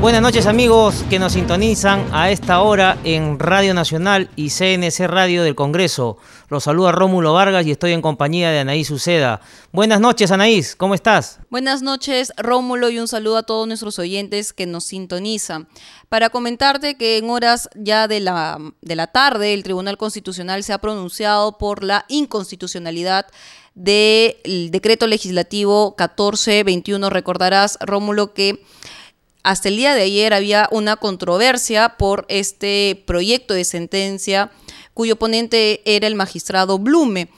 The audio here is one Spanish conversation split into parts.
Buenas noches amigos que nos sintonizan a esta hora en Radio Nacional y CNC Radio del Congreso. Los saluda Rómulo Vargas y estoy en compañía de Anaís Uceda. Buenas noches Anaís, ¿cómo estás? Buenas noches Rómulo y un saludo a todos nuestros oyentes que nos sintonizan. Para comentarte que en horas ya de la, de la tarde el Tribunal Constitucional se ha pronunciado por la inconstitucionalidad del decreto legislativo 1421. Recordarás, Rómulo, que hasta el día de ayer había una controversia por este proyecto de sentencia cuyo ponente era el magistrado Blume.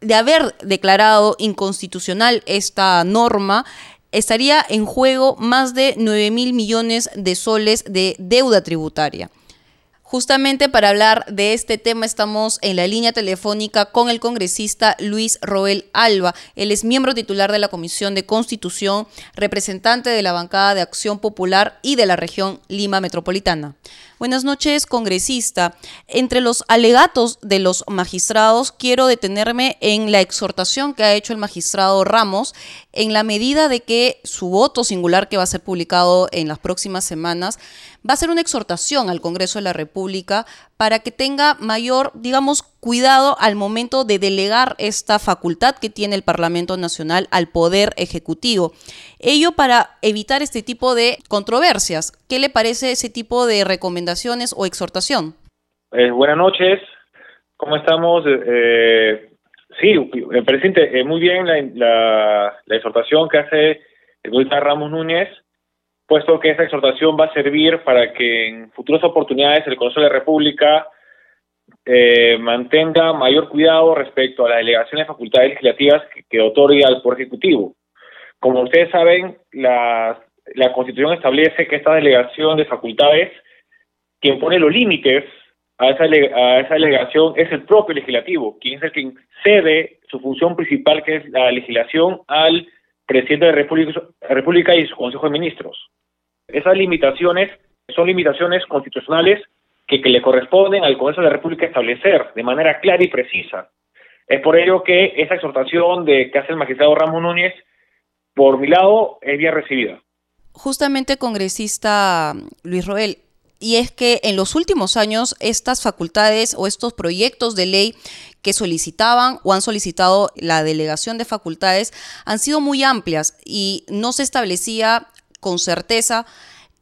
De haber declarado inconstitucional esta norma, estaría en juego más de 9 mil millones de soles de deuda tributaria. Justamente para hablar de este tema estamos en la línea telefónica con el congresista Luis Roel Alba. Él es miembro titular de la Comisión de Constitución, representante de la bancada de Acción Popular y de la región Lima Metropolitana. Buenas noches, congresista. Entre los alegatos de los magistrados, quiero detenerme en la exhortación que ha hecho el magistrado Ramos en la medida de que su voto singular que va a ser publicado en las próximas semanas va a ser una exhortación al Congreso de la República para que tenga mayor, digamos, cuidado al momento de delegar esta facultad que tiene el Parlamento Nacional al Poder Ejecutivo. Ello para evitar este tipo de controversias. ¿Qué le parece ese tipo de recomendaciones o exhortación? Eh, buenas noches, ¿cómo estamos? Eh, sí, presidente, eh, muy bien la, exhortación que hace el Ramos Núñez puesto que esa exhortación va a servir para que en futuras oportunidades el Consejo de la República eh, mantenga mayor cuidado respecto a las delegaciones de facultades legislativas que, otorga el Poder Ejecutivo. Como ustedes saben, la, Constitución establece que esta delegación de facultades, quien pone los límites a esa, a esa delegación es el propio legislativo, quien es el que cede su función principal, que es la legislación, al presidente de la República y su Consejo de Ministros. Esas limitaciones son limitaciones constitucionales que, le corresponden al Congreso de la República establecer de manera clara y precisa. Es por ello que esa exhortación de que hace el magistrado Ramón Núñez, por mi lado, es bien recibida. Justamente, congresista Luis Roel, y es que en los últimos años estas facultades o estos proyectos de ley que solicitaban o han solicitado la delegación de facultades han sido muy amplias y no se establecía con certeza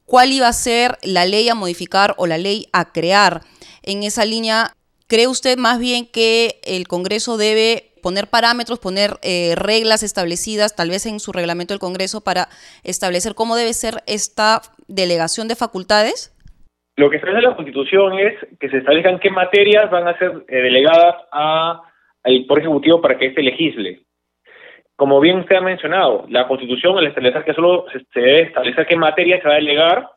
cuál iba a ser la ley a modificar o la ley a crear. En esa línea, ¿cree usted más bien que el Congreso debe poner parámetros, poner eh, reglas establecidas, tal vez en su reglamento del Congreso, para establecer cómo debe ser esta delegación de facultades? Lo que establece la Constitución es que se establezcan qué materias van a ser eh, delegadas al Poder Ejecutivo para que éste legisle. Como bien usted ha mencionado, la Constitución, al establecer que solo se debe establecer qué materia se va a delegar,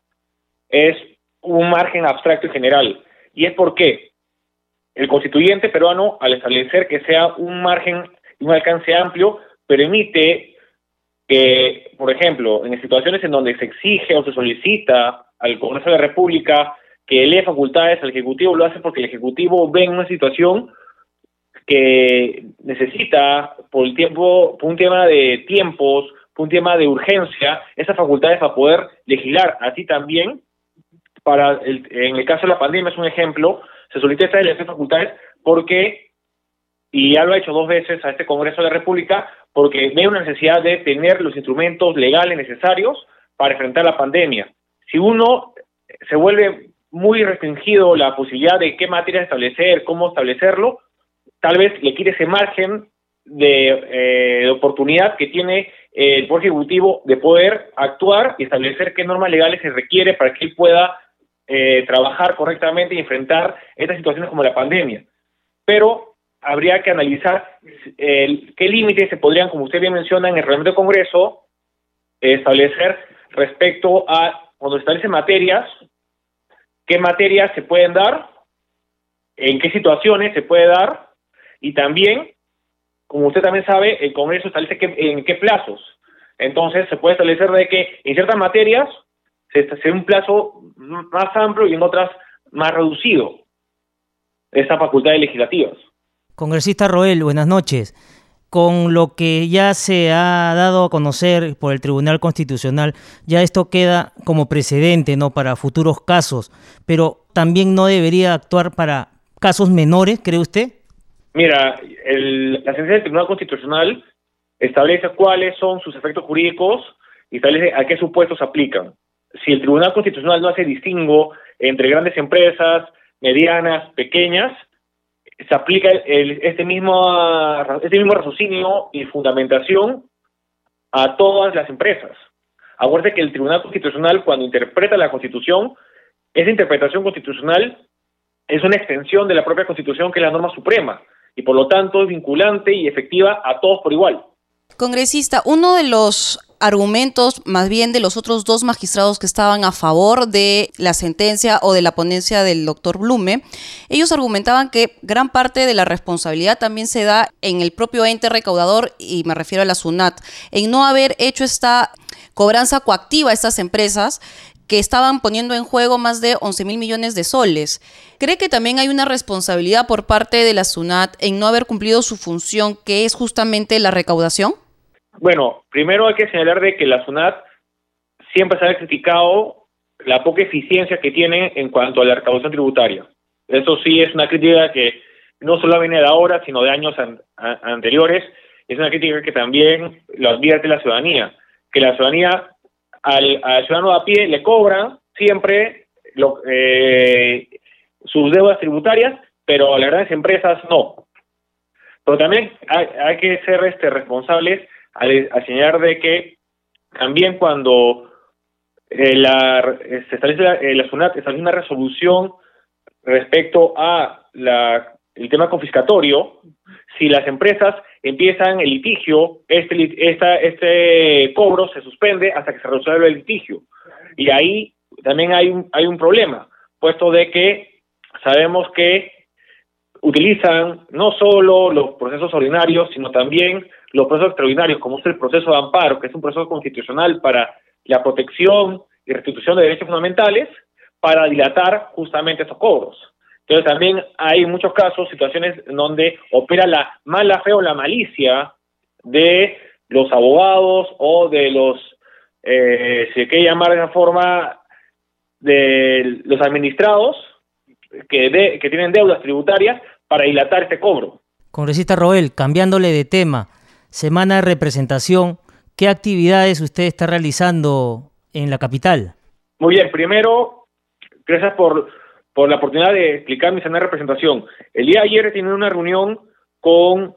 es un margen abstracto y general. Y es porque el constituyente peruano, al establecer que sea un margen un alcance amplio, permite que, por ejemplo, en situaciones en donde se exige o se solicita al Congreso de la República que lee facultades al Ejecutivo, lo hace porque el Ejecutivo ve en una situación que necesita por el tiempo, por un tema de tiempos, por un tema de urgencia, esas facultades para poder legislar. Así también, para el, en el caso de la pandemia es un ejemplo, se solicita esta facultades porque, y ya lo ha hecho dos veces a este Congreso de la República, porque ve una necesidad de tener los instrumentos legales necesarios para enfrentar la pandemia. Si uno se vuelve muy restringido la posibilidad de qué materia establecer, cómo establecerlo, tal vez le quite ese margen de, eh, oportunidad que tiene el Poder Ejecutivo de poder actuar y establecer qué normas legales se requiere para que él pueda eh, trabajar correctamente y enfrentar estas situaciones como la pandemia. Pero habría que analizar qué límites se podrían, como usted bien menciona, en el reglamento del Congreso, establecer respecto a cuando se establecen materias, qué materias se pueden dar, en qué situaciones se puede dar y también, como usted también sabe, el Congreso establece que, en qué plazos. Entonces se puede establecer de que en ciertas materias se hace un plazo más amplio y en otras más reducido. Estas facultades legislativas. Congresista Roel, buenas noches con lo que ya se ha dado a conocer por el Tribunal Constitucional, ya esto queda como precedente ¿no? para futuros casos, pero también no debería actuar para casos menores, ¿cree usted? Mira, el, la sentencia del Tribunal Constitucional establece cuáles son sus efectos jurídicos y establece a qué supuestos aplican. Si el Tribunal Constitucional no hace distingo entre grandes empresas, medianas, pequeñas, se aplica este, mismo, este mismo raciocinio y fundamentación a todas las empresas. Acuérdate que el Tribunal Constitucional, cuando interpreta la Constitución, esa interpretación constitucional es una extensión de la propia Constitución, que es la norma suprema, y por lo tanto es vinculante y efectiva a todos por igual. Congresista, uno de los argumentos más bien de los otros dos magistrados que estaban a favor de la sentencia o de la ponencia del doctor Blume, ellos argumentaban que gran parte de la responsabilidad también se da en el propio ente recaudador, y me refiero a la SUNAT, en no haber hecho esta cobranza coactiva a estas empresas que estaban poniendo en juego más de 11 mil millones de soles. ¿Cree que también hay una responsabilidad por parte de la SUNAT en no haber cumplido su función, que es justamente la recaudación? Bueno, primero hay que señalar de que la SUNAT siempre se ha criticado la poca eficiencia que tiene en cuanto a la recaudación tributaria. Eso sí es una crítica que no solo viene de ahora, sino de años anteriores. Es una crítica que también lo advierte la ciudadanía, que la ciudadanía al, ciudadano a pie le cobra siempre eh, sus deudas tributarias, pero a las grandes empresas no. Pero también hay, que ser este, responsables al, señalar de que también cuando eh, la, se establece la, eh, la SUNAT establece una resolución respecto a la, el tema confiscatorio, si las empresas empiezan el litigio, este, esta, este cobro se suspende hasta que se resuelva el litigio. Y ahí también hay un, hay un problema, puesto de que sabemos que utilizan no solo los procesos ordinarios, sino también los procesos extraordinarios, como es el proceso de amparo, que es un proceso constitucional para la protección y restitución de derechos fundamentales, para dilatar justamente esos cobros. Entonces también hay muchos casos, situaciones donde opera la mala fe o la malicia de los abogados o de los, eh, si hay que llamar de esa forma, de los administrados que, que tienen deudas tributarias para dilatar este cobro. Congresista Roel, cambiándole de tema, semana de representación, ¿qué actividades usted está realizando en la capital? Muy bien, primero, gracias por, por la oportunidad de explicar mi semana de representación. El día de ayer tiene una reunión con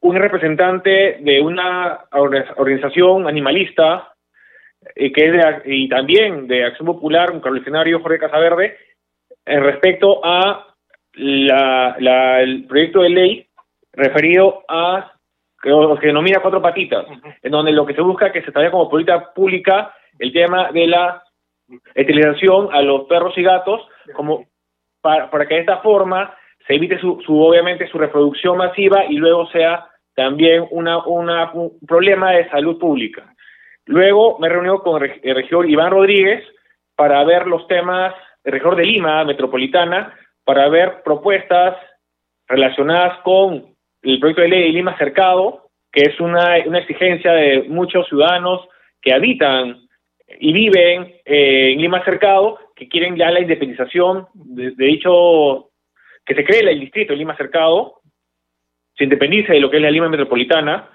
un representante de una organización animalista eh, que es y también de Acción Popular, un carolicenario Jorge Casaverde, en respecto a la, el proyecto de ley referido a que, que denomina cuatro patitas, en donde lo que se busca es que se establezca como política pública el tema de la esterilización a los perros y gatos, como para, para que de esta forma se evite su, su, obviamente su reproducción masiva y luego sea también una, una, un problema de salud pública. Luego me reunió con el regidor Iván Rodríguez para ver los temas, el regidor de Lima, metropolitana, para ver propuestas relacionadas con el proyecto de ley de Lima Cercado, que es una, una exigencia de muchos ciudadanos que habitan y viven eh, en Lima Cercado, que quieren ya la independización de, dicho, que se cree el distrito de Lima Cercado, se independice de lo que es la Lima Metropolitana.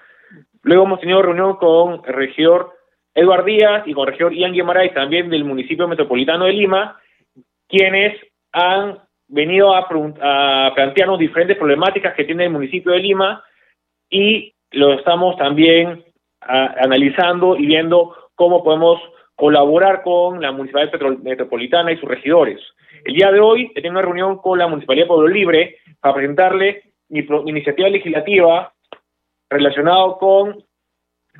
Luego hemos tenido reunión con el regidor Eduard Díaz y con el regidor Ian Guimaray, también del municipio metropolitano de Lima, quienes han venido a, plantearnos diferentes problemáticas que tiene el municipio de Lima y lo estamos también analizando y viendo cómo podemos colaborar con la Municipalidad Metropolitana y sus regidores. El día de hoy he tenido una reunión con la Municipalidad de Pueblo Libre para presentarle mi, iniciativa legislativa relacionada con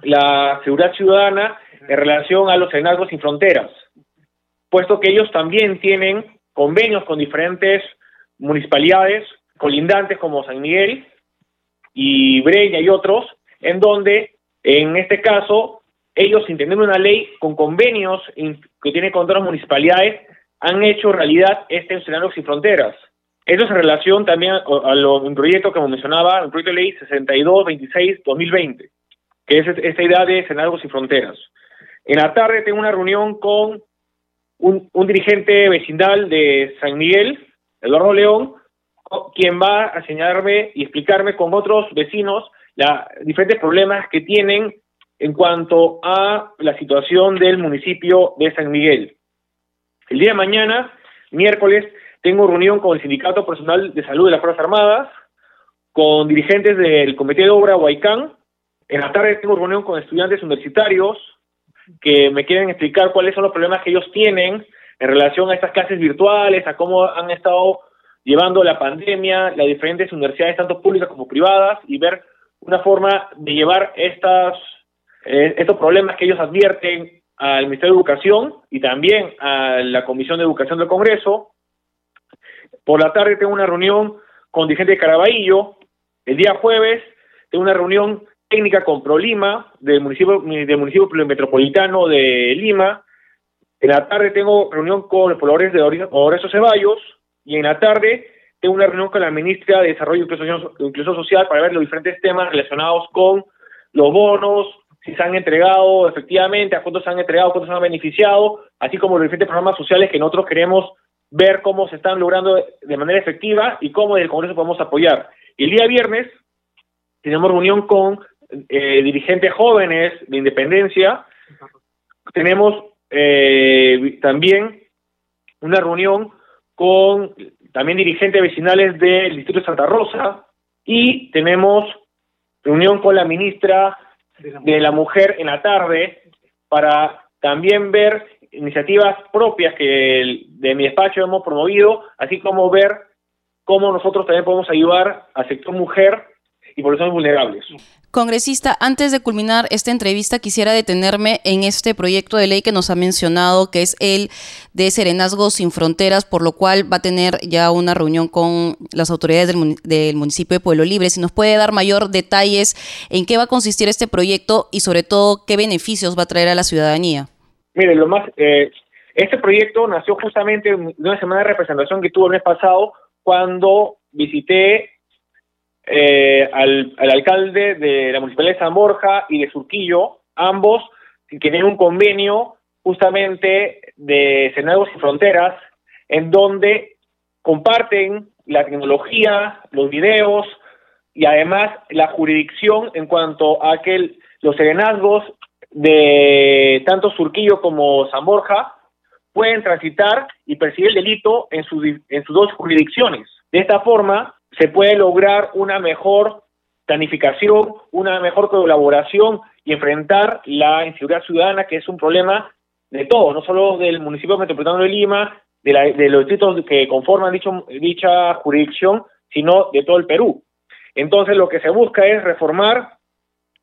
la seguridad ciudadana en relación a los senazgos sin fronteras, puesto que ellos también tienen convenios con diferentes municipalidades colindantes como San Miguel y Breña y otros, en donde, en este caso, ellos, tener una ley con convenios que tiene con otras municipalidades, han hecho realidad este escenario sin fronteras. Esto es en relación también a, lo, un proyecto que mencionaba, el proyecto de ley 6226-2020, que es esta idea de escenarios sin fronteras. En la tarde tengo una reunión con un, un dirigente vecinal de San Miguel, Eduardo León, quien va a señalarme y explicarme con otros vecinos los diferentes problemas que tienen en cuanto a la situación del municipio de San Miguel. El día de mañana, miércoles, tengo reunión con el Sindicato Personal de Salud de las Fuerzas Armadas, con dirigentes del Comité de Obra Huaycán. En la tarde tengo reunión con estudiantes universitarios que me quieren explicar cuáles son los problemas que ellos tienen en relación a estas clases virtuales, a cómo han estado llevando la pandemia, las diferentes universidades, tanto públicas como privadas, y ver una forma de llevar estas, eh, estos problemas que ellos advierten al Ministerio de Educación y también a la Comisión de Educación del Congreso. Por la tarde tengo una reunión con dirigentes de Caraballo. El día jueves tengo una reunión técnica con ProLima del municipio, del municipio metropolitano de Lima. En la tarde tengo reunión con los pobladores de Oreso Ceballos y en la tarde tengo una reunión con la ministra de Desarrollo e Inclusión, Social para ver los diferentes temas relacionados con los bonos, si se han entregado efectivamente, a cuántos se han entregado, cuántos se han beneficiado, así como los diferentes programas sociales que nosotros queremos ver cómo se están logrando de manera efectiva y cómo en el Congreso podemos apoyar. El día viernes tenemos reunión con eh, dirigentes jóvenes de independencia. Tenemos eh, también una reunión con también dirigentes vecinales del Distrito de Santa Rosa y tenemos reunión con la ministra de la Mujer. en la tarde para también ver iniciativas propias que de mi despacho hemos promovido, así como ver cómo nosotros también podemos ayudar al sector mujer y poblaciones vulnerables. Congresista, antes de culminar esta entrevista, quisiera detenerme en este proyecto de ley que nos ha mencionado, que es el de Serenazgo sin Fronteras, por lo cual va a tener ya una reunión con las autoridades del, municipio de Pueblo Libre. Si nos puede dar mayor detalles en qué va a consistir este proyecto y sobre todo qué beneficios va a traer a la ciudadanía. Mire, lo más, eh, este proyecto nació justamente de una semana de representación que tuvo el mes pasado cuando visité eh, al, alcalde de la municipalidad de San Borja y de Surquillo, ambos que tienen un convenio justamente de Senadores y Fronteras, en donde comparten la tecnología, los videos y además la jurisdicción en cuanto a que los serenazgos de tanto Surquillo como San Borja pueden transitar y percibir el delito en, en sus dos jurisdicciones. De esta forma, se puede lograr una mejor planificación, una mejor colaboración y enfrentar la inseguridad ciudadana, que es un problema de todos, no solo del municipio metropolitano de Lima, de, los distritos que conforman dicho, dicha jurisdicción, sino de todo el Perú. Entonces, lo que se busca es reformar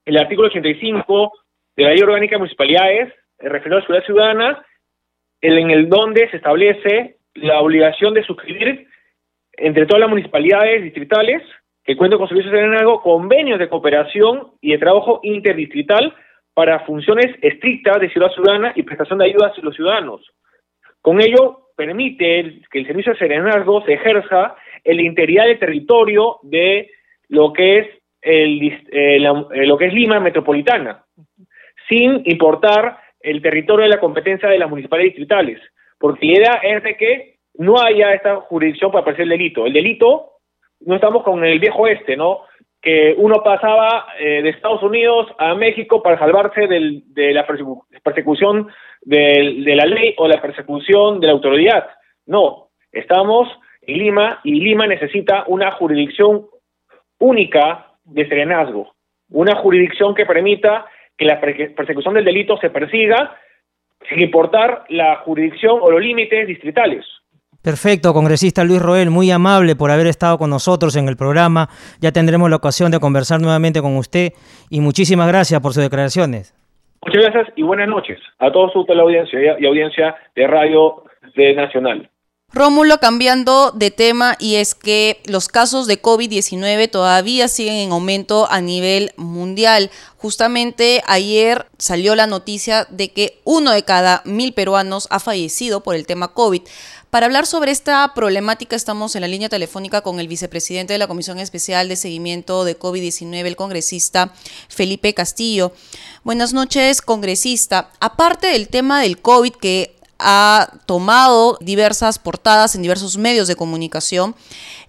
el artículo 85 de la Ley Orgánica de Municipalidades, referido a la seguridad ciudadana, en el donde se establece la obligación de suscribir entre todas las municipalidades distritales que cuentan con servicios de algo, convenios de cooperación y de trabajo interdistrital para funciones estrictas de ciudad ciudadana y prestación de ayudas a los ciudadanos. Con ello, permite que el servicio de serenazgo se ejerza en la integridad del territorio de lo que es el, eh, eh, lo que es Lima metropolitana, sin importar el territorio de la competencia de las municipalidades distritales, porque la idea es de que no haya esta jurisdicción para aparecer el delito. El delito, no estamos con el viejo este, ¿no? Que uno pasaba eh, de Estados Unidos a México para salvarse de la persecución de, la ley o la persecución de la autoridad. No, estamos en Lima y Lima necesita una jurisdicción única de serenazgo, una jurisdicción que permita que la persecución del delito se persiga sin importar la jurisdicción o los límites distritales. Perfecto, congresista Luis Roel, muy amable por haber estado con nosotros en el programa. Ya tendremos la ocasión de conversar nuevamente con usted y muchísimas gracias por sus declaraciones. Muchas gracias y buenas noches a todos su teleaudiencia y audiencia de Radio de Nacional. Rómulo, cambiando de tema, y es que los casos de COVID-19 todavía siguen en aumento a nivel mundial. Justamente ayer salió la noticia de que uno de cada mil peruanos ha fallecido por el tema COVID. Para hablar sobre esta problemática estamos en la línea telefónica con el vicepresidente de la Comisión Especial de Seguimiento de COVID-19, el congresista Felipe Castillo. Buenas noches, congresista. Aparte del tema del COVID que ha tomado diversas portadas en diversos medios de comunicación,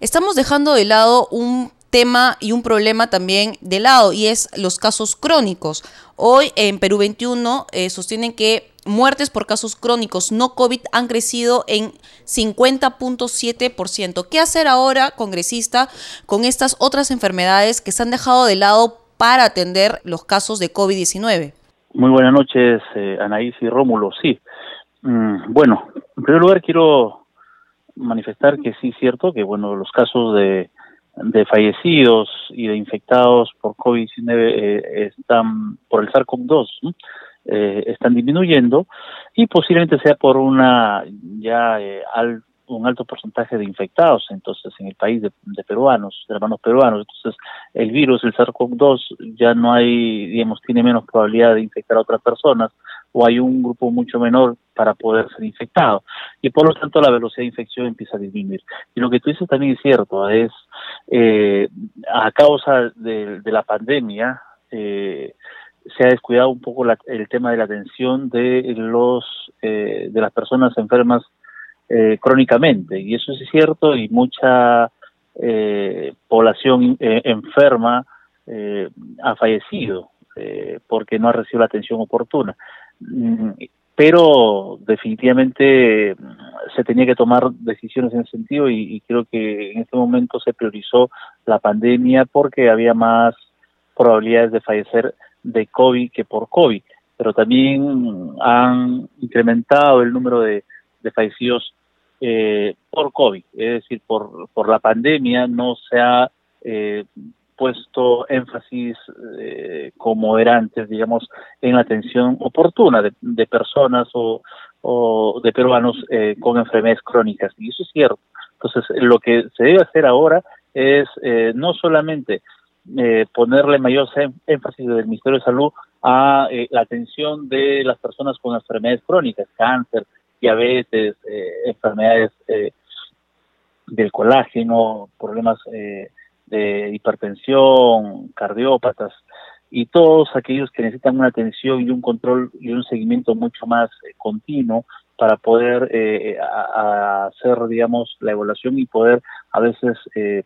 estamos dejando de lado un tema y un problema también de lado y es los casos crónicos. Hoy en Perú 21 eh, sostienen que muertes por casos crónicos no COVID han crecido en 50.7%. ¿Qué hacer ahora, congresista, con estas otras enfermedades que se han dejado de lado para atender los casos de COVID-19? Muy buenas noches, eh, Anaís y Rómulo. Sí, bueno, en primer lugar quiero manifestar que sí es cierto que bueno los casos de, de fallecidos y de infectados por COVID-19 eh, están por el SARS-CoV-2 eh, están disminuyendo y posiblemente sea por una ya eh, un alto porcentaje de infectados entonces en el país de, de peruanos, de hermanos peruanos. Entonces el virus, el SARS-CoV-2 ya no hay, digamos, tiene menos probabilidad de infectar a otras personas o hay un grupo mucho menor para poder ser infectado. Y por lo tanto la velocidad de infección empieza a disminuir. Y lo que tú dices también es cierto, es eh, a causa de, la pandemia, eh, se ha descuidado un poco el tema de la atención de los eh, de las personas enfermas eh, crónicamente y eso es cierto y mucha eh, población enferma ha fallecido porque no ha recibido la atención oportuna Mm, pero definitivamente mm, se tenía que tomar decisiones en ese sentido y, creo que en este momento se priorizó la pandemia porque había más probabilidades de fallecer de COVID que por COVID, pero también han incrementado el número de, fallecidos eh, por COVID, es decir, por, por la pandemia. No se ha eh, puesto énfasis eh, como era antes, digamos, en la atención oportuna de, personas o, de peruanos eh, con enfermedades crónicas. Y eso es cierto. Entonces, lo que se debe hacer ahora es eh, no solamente ponerle mayor énfasis del Ministerio de Salud a la atención de las personas con enfermedades crónicas, cáncer, diabetes, enfermedades del colágeno, problemas de hipertensión, cardiópatas y todos aquellos que necesitan una atención y un control y un seguimiento mucho más eh, continuo para poder eh, hacer, digamos, la evaluación y poder a veces eh,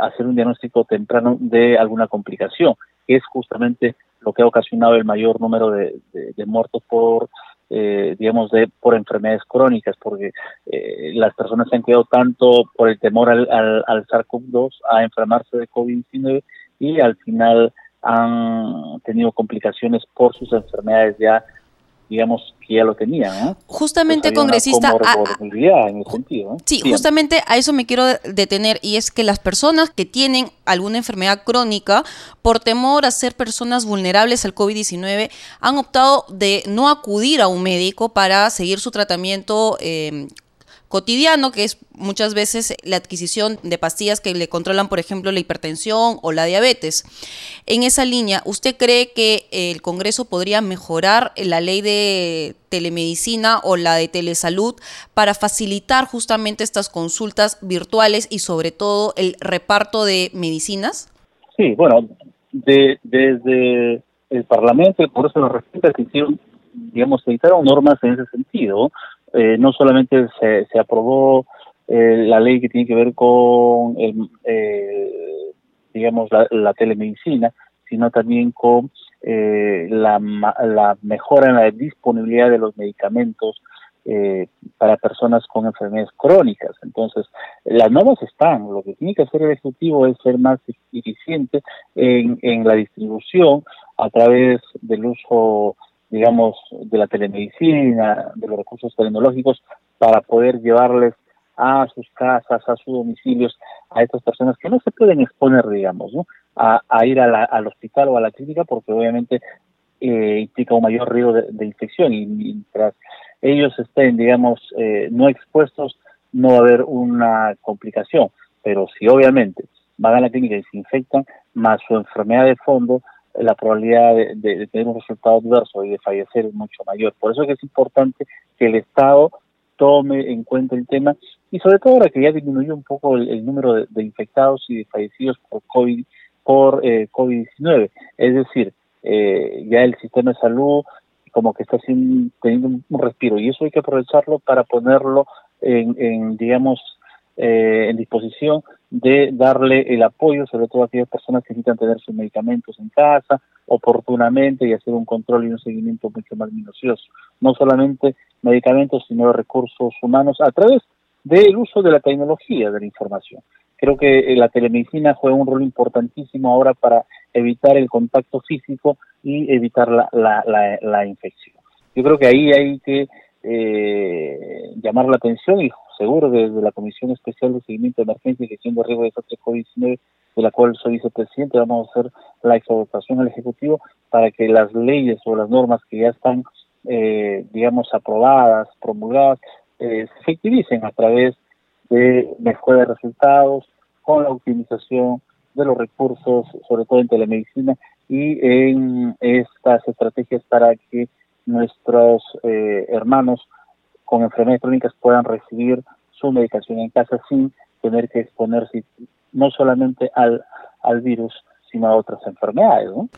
hacer un diagnóstico temprano de alguna complicación, que es justamente lo que ha ocasionado el mayor número de muertos por eh, digamos, de por enfermedades crónicas, porque eh, las personas se han cuidado tanto por el temor al, al, al SARS-CoV-2 a enfermarse de COVID-19 y al final han tenido complicaciones por sus enfermedades ya digamos que ya lo tenían. Justamente, congresista, en sentido, sí, justamente a eso me quiero detener y es que las personas que tienen alguna enfermedad crónica, por temor a ser personas vulnerables al COVID-19, han optado de no acudir a un médico para seguir su tratamiento eh, cotidiano, que es muchas veces la adquisición de pastillas que le controlan, por ejemplo, la hipertensión o la diabetes. En esa línea, ¿usted cree que el Congreso podría mejorar la ley de telemedicina o la de telesalud para facilitar justamente estas consultas virtuales y sobre todo el reparto de medicinas? Sí, bueno, desde el Parlamento, por eso nos respeta, se hicieron, digamos, se editaron normas en ese sentido, eh, no solamente se, se aprobó eh, la ley que tiene que ver con, el, eh, digamos, la, telemedicina, sino también con la, la mejora en la disponibilidad de los medicamentos para personas con enfermedades crónicas. Entonces, las normas están. Lo que tiene que hacer el Ejecutivo es ser más eficiente en, en la distribución a través del uso digamos, de la telemedicina, de los recursos tecnológicos, para poder llevarles a sus casas, a sus domicilios, a estas personas que no se pueden exponer, digamos, ¿no? a, ir al hospital o a la clínica porque obviamente eh, implica un mayor riesgo de, infección y mientras ellos estén, digamos, eh, no expuestos, no va a haber una complicación. Pero si obviamente van a la clínica y se infectan, más su enfermedad de fondo, la probabilidad de, tener un resultado adverso y de fallecer es mucho mayor. Por eso es que es importante que el Estado tome en cuenta el tema y sobre todo ahora que ya disminuyó un poco el, número de, infectados y de fallecidos por COVID por eh, COVID-19. Es decir, eh, ya el sistema de salud como que está sin, teniendo un, respiro y eso hay que aprovecharlo para ponerlo en, digamos, eh, en disposición de darle el apoyo, sobre todo a aquellas personas que necesitan tener sus medicamentos en casa oportunamente y hacer un control y un seguimiento mucho más minucioso. No solamente medicamentos, sino recursos humanos a través del uso de la tecnología de la información. Creo que eh, la telemedicina juega un rol importantísimo ahora para evitar el contacto físico y evitar la, la, la, infección. Yo creo que ahí hay que eh, llamar la atención y seguro desde la Comisión Especial de Seguimiento de Emergencia y Gestión de Riesgo de Desastre COVID-19, de la cual soy vicepresidente, vamos a hacer la exhortación al Ejecutivo para que las leyes o las normas que ya están, eh, digamos, aprobadas, promulgadas, eh, se efectivicen a través de mejora de resultados, con la optimización de los recursos, sobre todo en telemedicina, y en estas estrategias para que nuestros eh, hermanos con enfermedades crónicas puedan recibir su medicación en casa sin tener que exponerse no solamente al, al virus, sino a otras enfermedades. ¿no?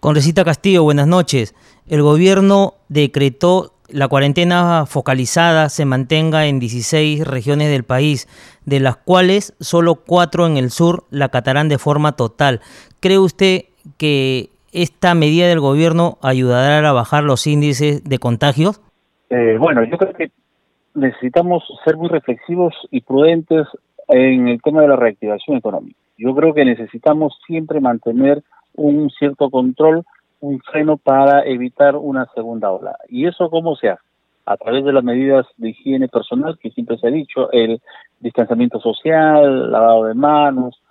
Congresista Castillo, buenas noches. El gobierno decretó la cuarentena focalizada se mantenga en 16 regiones del país, de las cuales solo cuatro en el sur la acatarán de forma total. ¿Cree usted que esta medida del gobierno ayudará a bajar los índices de contagios? Eh, bueno, yo creo que necesitamos ser muy reflexivos y prudentes en el tema de la reactivación económica. Yo creo que necesitamos siempre mantener un cierto control, un freno para evitar una segunda ola. ¿Y eso cómo se hace? A través de las medidas de higiene personal que siempre se ha dicho, el distanciamiento social, lavado de manos,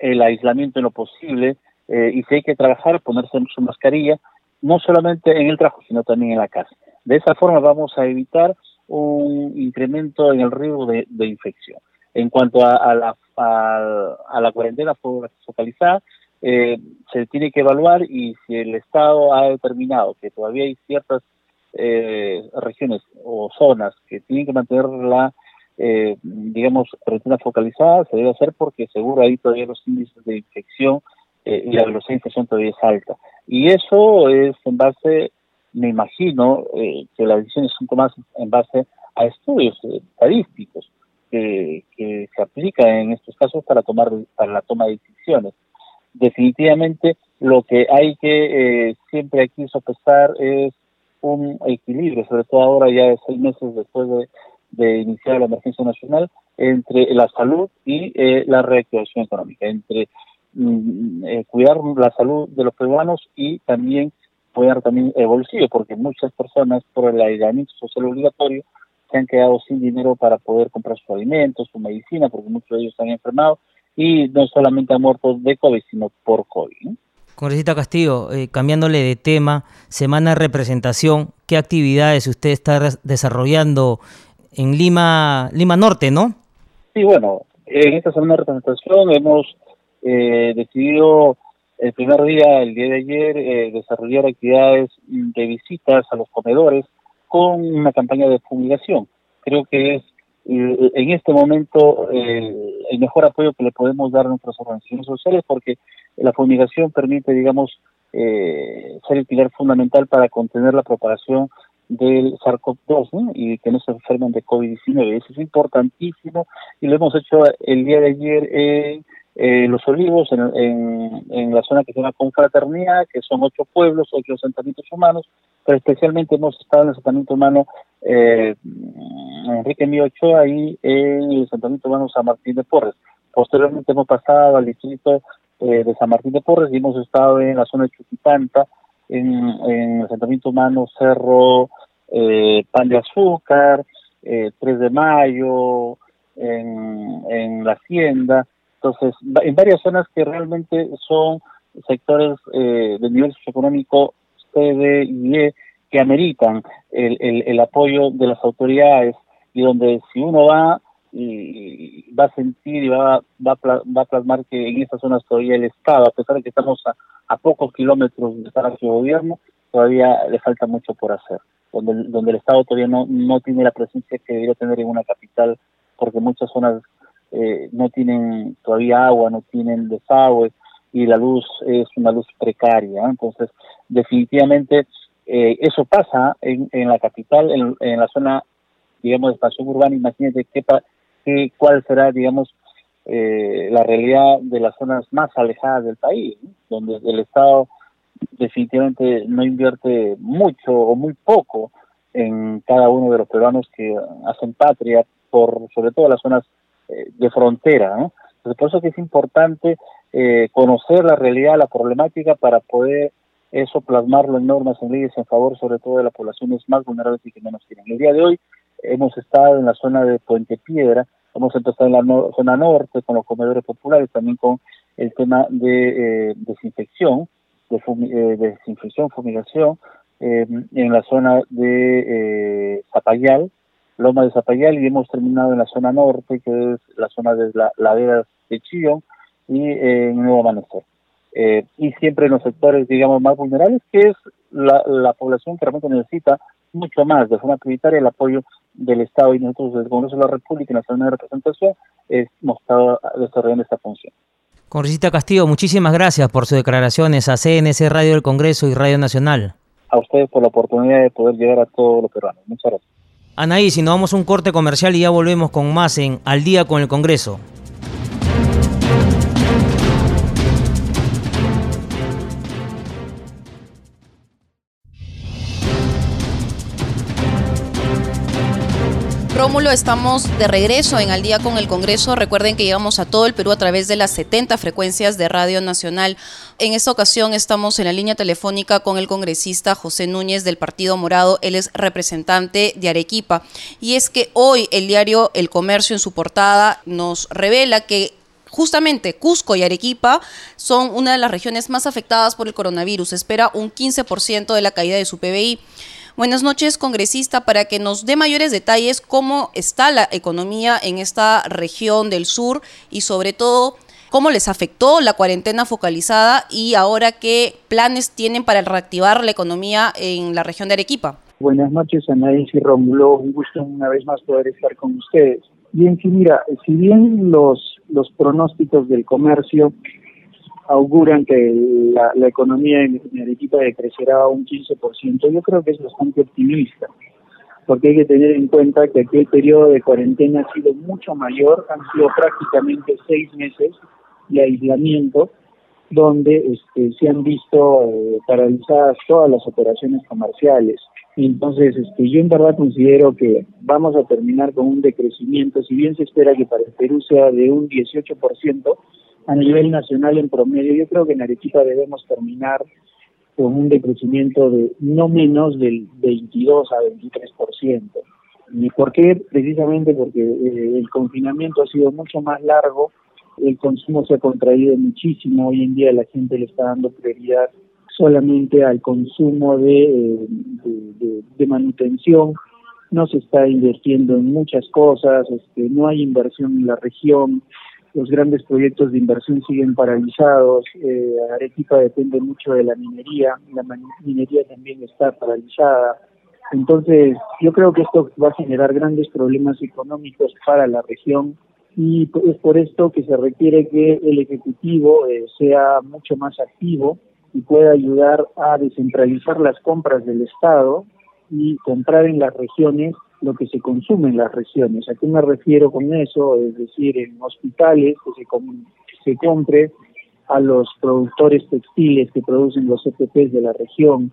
el aislamiento en lo posible, eh, y si hay que trabajar, ponerse su mascarilla, no solamente en el trabajo, sino también en la casa. De esa forma vamos a evitar un incremento en el riesgo de, infección. En cuanto a, la, a, la cuarentena focalizada, eh, se tiene que evaluar y si el Estado ha determinado que todavía hay ciertas eh, regiones o zonas que tienen que mantener la, eh, digamos, cuarentena focalizada, se debe hacer porque seguro ahí todavía los índices de infección y la velocidad de infección todavía es alta. Y eso es en base me imagino eh, que las decisiones son tomadas en base a estudios estadísticos que, se aplican en estos casos para tomar para la toma de decisiones. Definitivamente lo que hay que eh, siempre aquí sopesar es un equilibrio, sobre todo ahora ya de seis meses después de, iniciar la emergencia nacional, entre la salud y eh, la reactivación económica, entre mm, cuidar la salud de los peruanos y también dar también el bolsillo, porque muchas personas por el aislamiento social obligatorio se han quedado sin dinero para poder comprar sus alimentos, su medicina, porque muchos de ellos están enfermados y no solamente han muerto de COVID, sino por COVID. Congresista Castillo, eh, cambiándole de tema, semana de representación, ¿qué actividades usted está desarrollando en Lima, Lima Norte, no? Sí, bueno, en esta semana de representación hemos eh, decidido el primer día, el día de ayer, eh, desarrollar actividades de visitas a los comedores con una campaña de fumigación. Creo que es eh, en este momento eh, el mejor apoyo que le podemos dar a nuestras organizaciones sociales porque la fumigación permite, digamos, ser el pilar fundamental para contener la propagación del SARS-CoV-2 y que no se enfermen de COVID-19. Eso es importantísimo y lo hemos hecho el día de ayer en eh, Los Olivos, en, en, la zona que se llama Confraternidad, que son ocho pueblos, ocho asentamientos humanos, pero especialmente hemos estado en el asentamiento humano eh, Enrique Mío Ochoa y en el asentamiento humano San Martín de Porres. Posteriormente hemos pasado al distrito eh, de San Martín de Porres y hemos estado en la zona de Chuquitanta, en, en el asentamiento humano Cerro eh, Pan de Azúcar, eh, 3 de Mayo, en, en la Hacienda, entonces, en varias zonas que realmente son sectores eh, de nivel socioeconómico C, D y E que ameritan el, el, apoyo de las autoridades y donde si uno va y va a sentir y va, va, va a plasmar que en estas zonas todavía el Estado, a pesar de que estamos a, a pocos kilómetros de estar su gobierno, todavía le falta mucho por hacer, donde, donde el Estado todavía no, no tiene la presencia que debería tener en una capital, porque muchas zonas eh, no tienen todavía agua, no tienen desagüe y la luz es una luz precaria. Entonces, definitivamente eh, eso pasa en, en la capital, en, en la zona, digamos, de expansión urbana. Imagínate qué, qué, cuál será, digamos, eh, la realidad de las zonas más alejadas del país, donde el Estado definitivamente no invierte mucho o muy poco en cada uno de los peruanos que hacen patria, por sobre todo las zonas eh, de frontera. ¿no? Entonces, por eso que es importante eh, conocer la realidad, la problemática, para poder eso plasmarlo en normas, en leyes en favor sobre todo de las poblaciones más vulnerables y que menos tienen. El día de hoy hemos estado en la zona de Puente Piedra, hemos empezado en la zona norte con los comedores populares, también con el tema de eh, desinfección, de, eh, desinfección, fumigación, eh, en la zona de Zapayal, Loma de Zapayal, y hemos terminado en la zona norte, que es la zona de la ladera de Chillón, y en Nuevo Amanecer. Eh, y siempre en los sectores, digamos, más vulnerables, que es la, la población que realmente necesita mucho más de forma prioritaria el apoyo del Estado y nosotros desde el Congreso de la República y la zona de representación hemos estado desarrollando esta función. Congresista Castillo, muchísimas gracias por sus declaraciones a CNC Radio del Congreso y Radio Nacional. A ustedes por la oportunidad de poder llegar a todos los peruanos. Muchas gracias. Anaí, si nos vamos a un corte comercial y ya volvemos con más en Al día con el Congreso. Rómulo, estamos de regreso en Al día con el Congreso. Recuerden que llegamos a todo el Perú a través de las 70 frecuencias de Radio Nacional. En esta ocasión estamos en la línea telefónica con el congresista José Núñez del Partido Morado. Él es representante de Arequipa. Y es que hoy el diario El Comercio en su portada nos revela que Justamente Cusco y Arequipa son una de las regiones más afectadas por el coronavirus. espera un 15% de la caída de su PBI. Buenas noches, congresista, para que nos dé mayores detalles cómo está la economía en esta región del sur y sobre todo cómo les afectó la cuarentena focalizada y ahora qué planes tienen para reactivar la economía en la región de Arequipa. Buenas noches, Anaís y Romulo. Un gusto una vez más poder estar con ustedes. Bien, sí, mira, si bien los, los pronósticos del comercio auguran que la, economía en, Arequipa decrecerá un 15%, yo creo que es bastante optimista, porque hay que tener en cuenta que aquel periodo de cuarentena ha sido mucho mayor, han sido prácticamente seis meses de aislamiento, donde este, se han visto eh, paralizadas todas las operaciones comerciales. Entonces, este, yo en verdad considero que vamos a terminar con un decrecimiento, si bien se espera que para el Perú sea de un 18%, a nivel nacional en promedio, yo creo que en Arequipa debemos terminar con un decrecimiento de no menos del 22 a 23%. ¿Y por qué? Precisamente porque eh, el confinamiento ha sido mucho más largo, el consumo se ha contraído muchísimo, hoy en día la gente le está dando prioridad solamente al consumo de, eh, de, de manutención, no se está invirtiendo en muchas cosas, este, no hay inversión en la región, los grandes proyectos de inversión siguen paralizados, eh, Arequipa depende mucho de la minería, la minería también está paralizada. Entonces, yo creo que esto va a generar grandes problemas económicos para la región y es por esto que se requiere que el Ejecutivo eh, sea mucho más activo y pueda ayudar a descentralizar las compras del Estado y comprar en las regiones lo que se consume en las regiones. ¿A qué me refiero con eso? Es decir, en hospitales que se, se compre a los productores textiles que producen los EPPs de la región,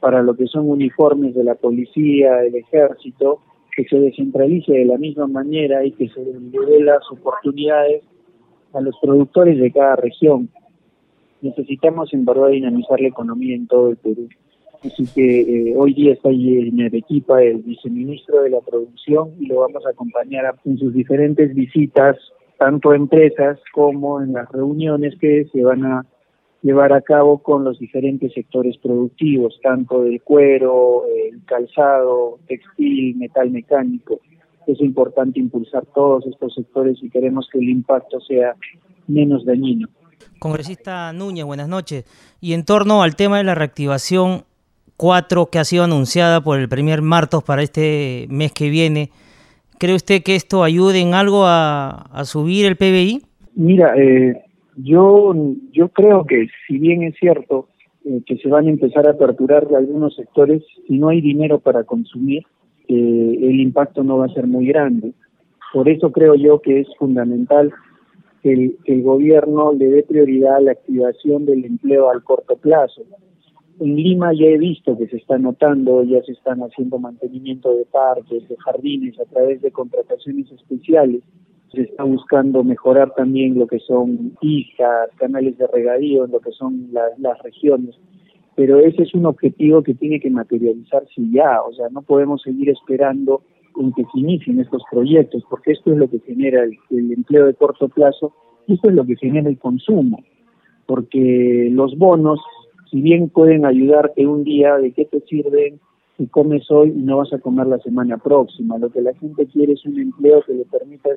para lo que son uniformes de la policía, el ejército, que se descentralice de la misma manera y que se le dé las oportunidades a los productores de cada región. Necesitamos en verdad dinamizar la economía en todo el Perú. Así que eh, hoy día está ahí en Arequipa el viceministro de la producción y lo vamos a acompañar en sus diferentes visitas, tanto a empresas como en las reuniones que se van a llevar a cabo con los diferentes sectores productivos, tanto del cuero, el calzado, textil, metal mecánico. es importante impulsar todos estos sectores y queremos que el impacto sea menos dañino. Congresista Núñez, buenas noches. Y en torno al tema de la reactivación 4 que ha sido anunciada por el primer Martos para este mes que viene, ¿cree usted que esto ayude en algo a, subir el PBI? Mira, eh, yo, yo creo que si bien es cierto eh, que se van a empezar a aperturar algunos sectores, si no hay dinero para consumir, eh, el impacto no va a ser muy grande. Por eso creo yo que es fundamental que el, que el gobierno le dé prioridad a la activación del empleo al corto plazo. En Lima ya he visto que se está notando, ya se están haciendo mantenimiento de parques, de jardines a través de contrataciones especiales. Se está buscando mejorar también lo que son hijas, canales de regadío, en lo que son las regiones. Pero ese es un objetivo que tiene que materializarse ya, o sea, no podemos seguir esperando en que se inicien estos proyectos, porque esto es lo que genera el, el empleo de corto plazo y esto es lo que genera el consumo, porque los bonos si bien pueden ayudarte un día, ¿de qué te sirven si comes hoy y no vas a comer la semana próxima? Lo que la gente quiere es un empleo que le permita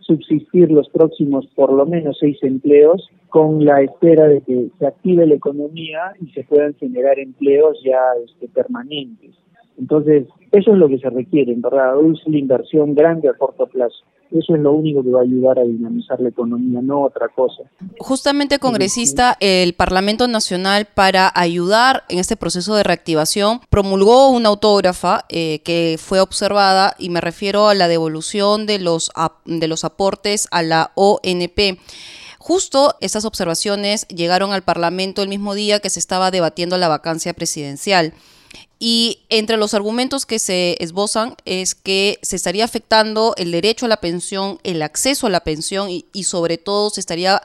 subsistir los próximos por lo menos seis empleos con la espera de que se active la economía y se puedan generar empleos ya este, permanentes. Entonces, eso es lo que se requiere, en verdad, es una inversión grande a corto plazo. Eso es lo único que va a ayudar a dinamizar la economía, no otra cosa. Justamente, congresista, el Parlamento Nacional, para ayudar en este proceso de reactivación, promulgó una autógrafa eh, que fue observada, y me refiero a la devolución de los, de los aportes a la ONP. Justo estas observaciones llegaron al Parlamento el mismo día que se estaba debatiendo la vacancia presidencial. Y entre los argumentos que se esbozan es que se estaría afectando el derecho a la pensión, el acceso a la pensión y, sobre todo se estaría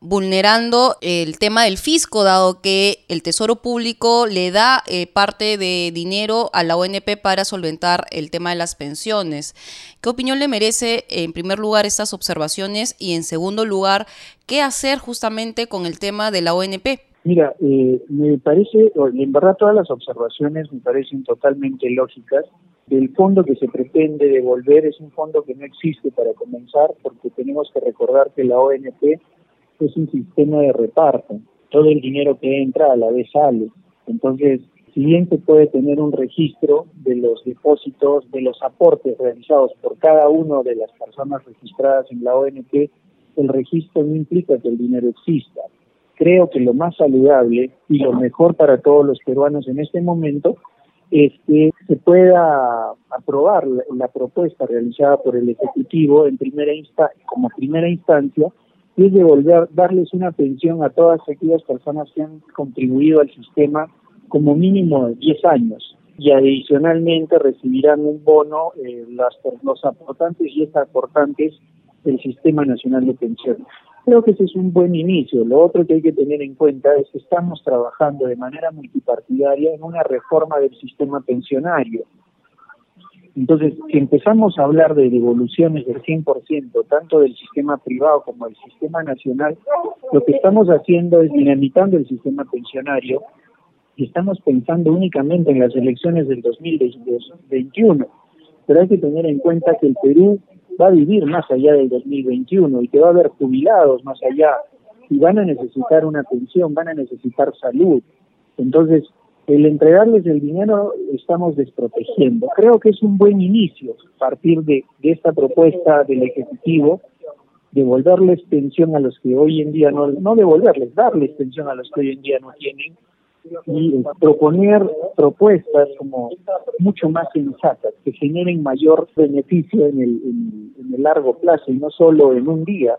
vulnerando el tema del fisco, dado que el Tesoro Público le da eh, parte de dinero a la ONP para solventar el tema de las pensiones. ¿Qué opinión le merece, en primer lugar, estas observaciones y, en segundo lugar, qué hacer justamente con el tema de la ONP? Mira, eh, me parece, en verdad todas las observaciones me parecen totalmente lógicas. El fondo que se pretende devolver es un fondo que no existe para comenzar, porque tenemos que recordar que la ONP es un sistema de reparto. Todo el dinero que entra a la vez sale. Entonces, si bien se puede tener un registro de los depósitos, de los aportes realizados por cada una de las personas registradas en la ONP, el registro no implica que el dinero exista creo que lo más saludable y lo mejor para todos los peruanos en este momento es que se pueda aprobar la, propuesta realizada por el Ejecutivo en primera como primera instancia, y es devolver, darles una pensión a todas aquellas personas que han contribuido al sistema como mínimo de 10 años y adicionalmente recibirán un bono eh, las, los aportantes y estas aportantes del Sistema Nacional de Pensiones. Creo que ese es un buen inicio. Lo otro que hay que tener en cuenta es que estamos trabajando de manera multipartidaria en una reforma del sistema pensionario. Entonces, si empezamos a hablar de devoluciones del 100%, tanto del sistema privado como del sistema nacional, lo que estamos haciendo es dinamitando el sistema pensionario y estamos pensando únicamente en las elecciones del 2021. Pero hay que tener en cuenta que el Perú va a vivir más allá del 2021 y que va a haber jubilados más allá y van a necesitar una pensión, van a necesitar salud. Entonces, el entregarles el dinero estamos desprotegiendo. Creo que es un buen inicio partir de, de esta propuesta del Ejecutivo, devolverles pensión a los que hoy en día no, no devolverles, darles pensión a los que hoy en día no tienen, y proponer propuestas como mucho más sensatas, que generen mayor beneficio en el, en, el largo plazo y no solo en un día,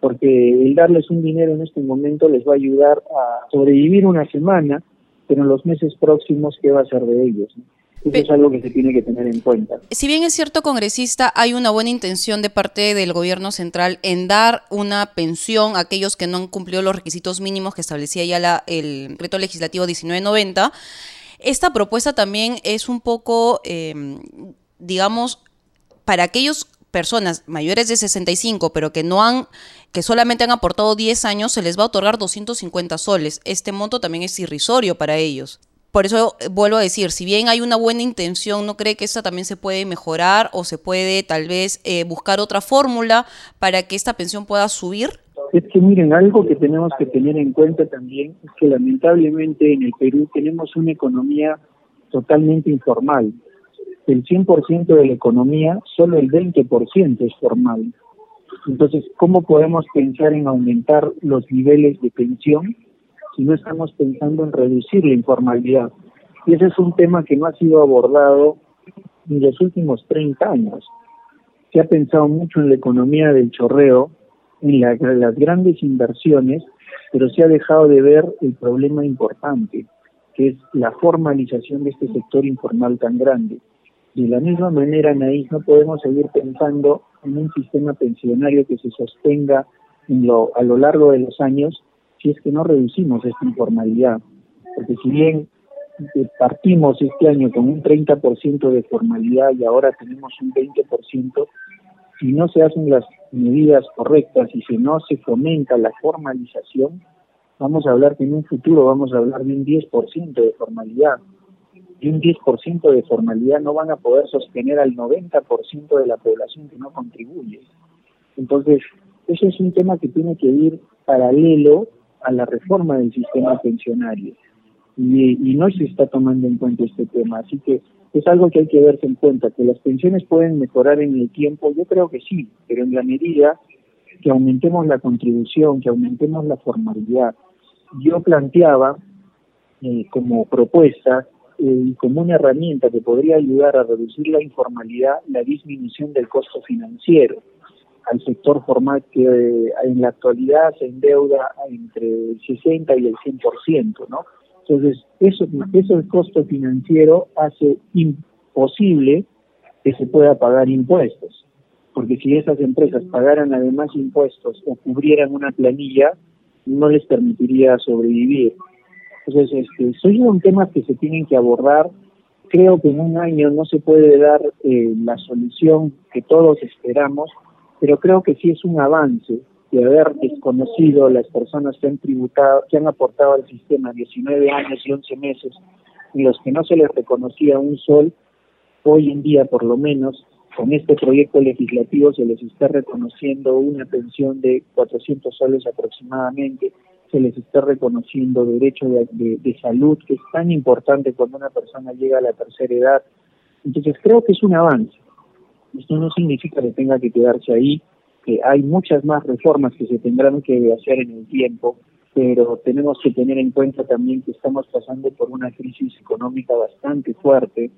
porque el darles un dinero en este momento les va a ayudar a sobrevivir una semana, pero en los meses próximos, ¿qué va a ser de ellos? Eso es algo que se tiene que tener en cuenta. Si bien es cierto, congresista, hay una buena intención de parte del gobierno central en dar una pensión a aquellos que no han cumplido los requisitos mínimos que establecía ya la, el decreto legislativo 1990. Esta propuesta también es un poco, em, digamos, para aquellos personas mayores de 65, pero que no han que solamente han aportado 10 años, se les va a otorgar 250 soles. Este monto también es irrisorio para ellos. Por eso eh, vuelvo a decir, si bien hay una buena intención, ¿no cree que esta también se puede mejorar o se puede tal vez eh, buscar otra fórmula para que esta pensión pueda subir? Es que miren, algo que tenemos que tener en cuenta también es que lamentablemente en el Perú tenemos una economía totalmente informal. El 100% de la economía, solo el 20% es formal. Entonces, ¿cómo podemos pensar en aumentar los niveles de pensión si no estamos pensando en reducir la informalidad? Y ese es un tema que no ha sido abordado en los últimos 30 años. Se ha pensado mucho en la economía del chorreo, en las grandes inversiones, pero se ha dejado de ver el problema importante, que es la formalización de este sector informal tan grande. De la misma manera, Anaís, no podemos seguir pensando en un sistema pensionario que se sostenga a lo largo de los años si es que no reducimos esta informalidad. Porque si bien eh, partimos este año con un 30% de formalidad y ahora tenemos un 20%, si no se hacen las medidas correctas y si no se fomenta la formalización, vamos a hablar que en un futuro vamos a hablar de un 10% de formalidad. Y un 10% de formalidad no van a poder sostener al 90% de la población que no contribuye. Entonces, ese es un tema que tiene que ir paralelo a la reforma del sistema pensionario. Y, no se está tomando en cuenta este tema. Así que es algo que hay que verse en cuenta, que las pensiones pueden mejorar en el tiempo, yo creo que sí, pero en la medida que aumentemos la contribución, que aumentemos la formalidad. Yo planteaba eh, como propuesta eh, como una herramienta que podría ayudar a reducir la informalidad, la disminución del costo financiero al sector formal que en la actualidad se endeuda entre el 60 y el 100%, ¿no? Entonces, eso, eso el costo financiero hace imposible que se pueda pagar impuestos, porque si esas empresas pagaran además impuestos o cubrieran una planilla, no les permitiría sobrevivir. Entonces, este, son temas que se tienen que abordar. Creo que en un año no se puede dar eh, la solución que todos esperamos, pero creo que sí es un avance de haber desconocido las personas que han tributado, que han aportado al sistema 19 años y 11 meses, y los que no se les reconocía un sol, hoy en día por lo menos con este proyecto legislativo se les está reconociendo una pensión de 400 soles aproximadamente, se les está reconociendo derecho de, de, salud, que es tan importante cuando una persona llega a la tercera edad. Entonces creo que es un avance. Esto no significa que tenga que quedarse ahí, que hay muchas más reformas que se tendrán que hacer en el tiempo, pero tenemos que tener en cuenta también que estamos pasando por una crisis económica bastante fuerte.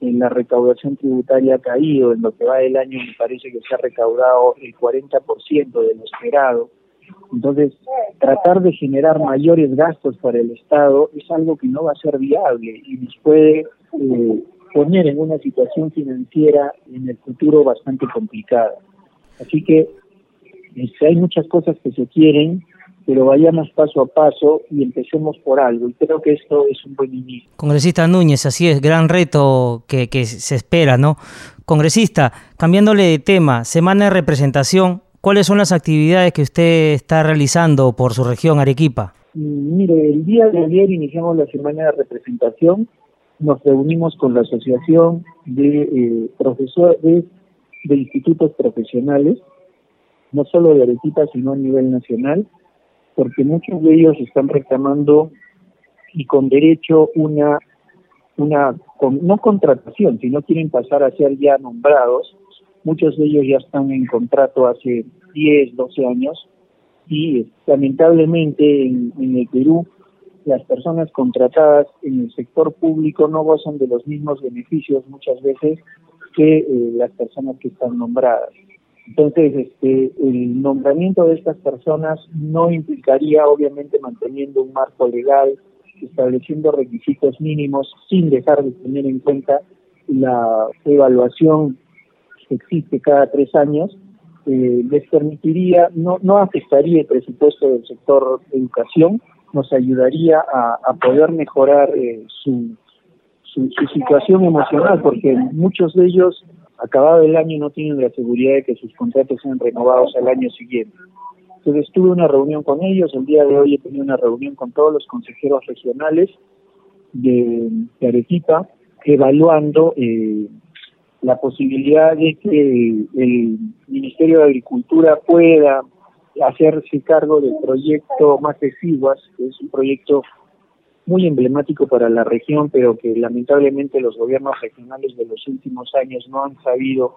En la recaudación tributaria ha caído, en lo que va del año me parece que se ha recaudado el 40% de lo esperado. Entonces, tratar de generar mayores gastos para el Estado es algo que no va a ser viable y nos puede eh, poner en una situación financiera en el futuro bastante complicada. Así que este, hay muchas cosas que se quieren, pero vayamos paso a paso y empecemos por algo. Y creo que esto es un buen inicio. Congresista Núñez, así es, gran reto que, que se espera, ¿no? Congresista, cambiándole de tema, semana de representación, ¿cuáles son las actividades que usted está realizando por su región, Arequipa? Mm, mire, el día de ayer iniciamos la semana de representación, nos reunimos con la Asociación de eh, Profesores de institutos profesionales, no solo de Arequipa, sino a nivel nacional, porque muchos de ellos están reclamando y con derecho una, una no contratación, sino quieren pasar a ser ya nombrados. Muchos de ellos ya están en contrato hace 10, 12 años y lamentablemente en, en el Perú las personas contratadas en el sector público no gozan de los mismos beneficios muchas veces que eh, las personas que están nombradas. Entonces, este, el nombramiento de estas personas no implicaría, obviamente, manteniendo un marco legal, estableciendo requisitos mínimos, sin dejar de tener en cuenta la evaluación que existe cada tres años, eh, les permitiría, no, no afectaría el presupuesto del sector educación, nos ayudaría a, poder mejorar eh, su, situación emocional, porque muchos de ellos, acabado el año, no tienen la seguridad de que sus contratos sean renovados al año siguiente. Entonces tuve una reunión con ellos, el día de hoy he tenido una reunión con todos los consejeros regionales de, Arequipa, evaluando eh, la posibilidad de que el Ministerio de Agricultura pueda hacerse cargo del proyecto Más Exiguas, que es un proyecto muy emblemático para la región, pero que lamentablemente los gobiernos regionales de los últimos años no han sabido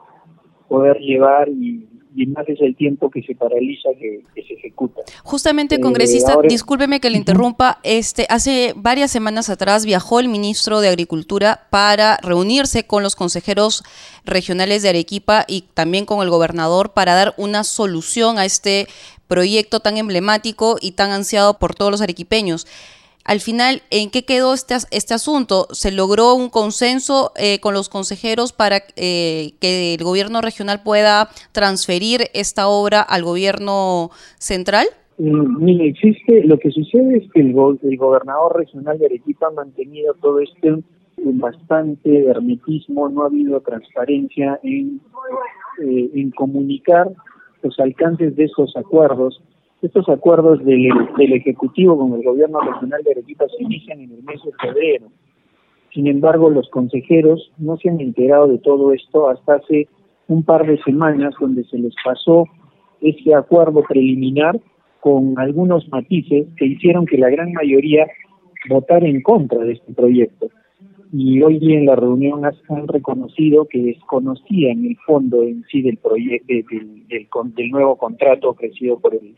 poder llevar y, más es el tiempo que se paraliza que, se ejecuta. Justamente, eh, congresista, discúlpeme que le interrumpa, este, hace varias semanas atrás viajó el ministro de Agricultura para reunirse con los consejeros regionales de Arequipa y también con el gobernador para dar una solución a este proyecto tan emblemático y tan ansiado por todos los arequipeños. Al final, ¿en qué quedó este, este asunto? ¿Se logró un consenso eh, con los consejeros para eh, que el gobierno regional pueda transferir esta obra al gobierno central? Mm, mire, existe, lo que sucede es que el, gobernador regional de Arequipa ha mantenido todo este bastante hermetismo, no ha habido transparencia en, eh, en comunicar los alcances de esos acuerdos estos acuerdos del, Ejecutivo con el Gobierno Regional de Arequipa se inician en el mes de febrero. Sin embargo, los consejeros no se han enterado de todo esto hasta hace un par de semanas, donde se les pasó ese acuerdo preliminar con algunos matices que hicieron que la gran mayoría votara en contra de este proyecto. Y hoy día en la reunión han reconocido que desconocían el fondo en sí del proyecto del, del nuevo contrato ofrecido por el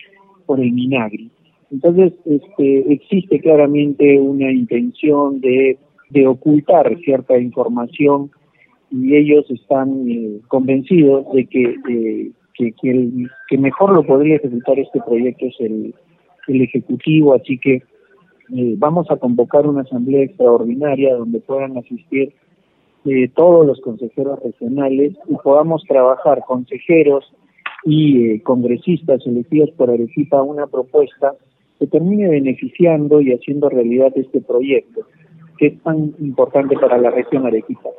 por el Minagri. Entonces, este, existe claramente una intención de, de ocultar cierta información y ellos están eh, convencidos de que, que, que, el, que mejor lo podría ejecutar este proyecto es el, el Ejecutivo, así que eh, vamos a convocar una asamblea extraordinaria donde puedan asistir eh, todos los consejeros regionales y podamos trabajar consejeros, y eh, congresistas elegidos por Arequipa una propuesta que termine beneficiando y haciendo realidad este proyecto, que es tan importante para la región Arequipa.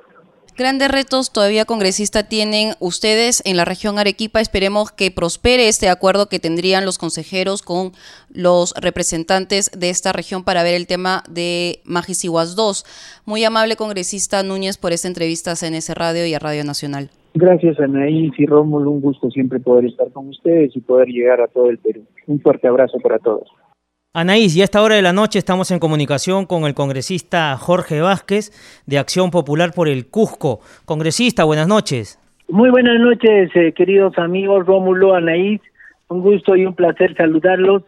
Grandes retos todavía congresista tienen ustedes en la región Arequipa. Esperemos que prospere este acuerdo que tendrían los consejeros con los representantes de esta región para ver el tema de Magisihuas 2. Muy amable congresista Núñez por esta entrevista a CNS Radio y a Radio Nacional. Gracias Anaís y Rómulo, un gusto siempre poder estar con ustedes y poder llegar a todo el Perú. Un fuerte abrazo para todos. Anaís, ya a esta hora de la noche estamos en comunicación con el congresista Jorge Vázquez de Acción Popular por el Cusco. Congresista, buenas noches. Muy buenas noches, eh, queridos amigos Rómulo, Anaís. Un gusto y un placer saludarlos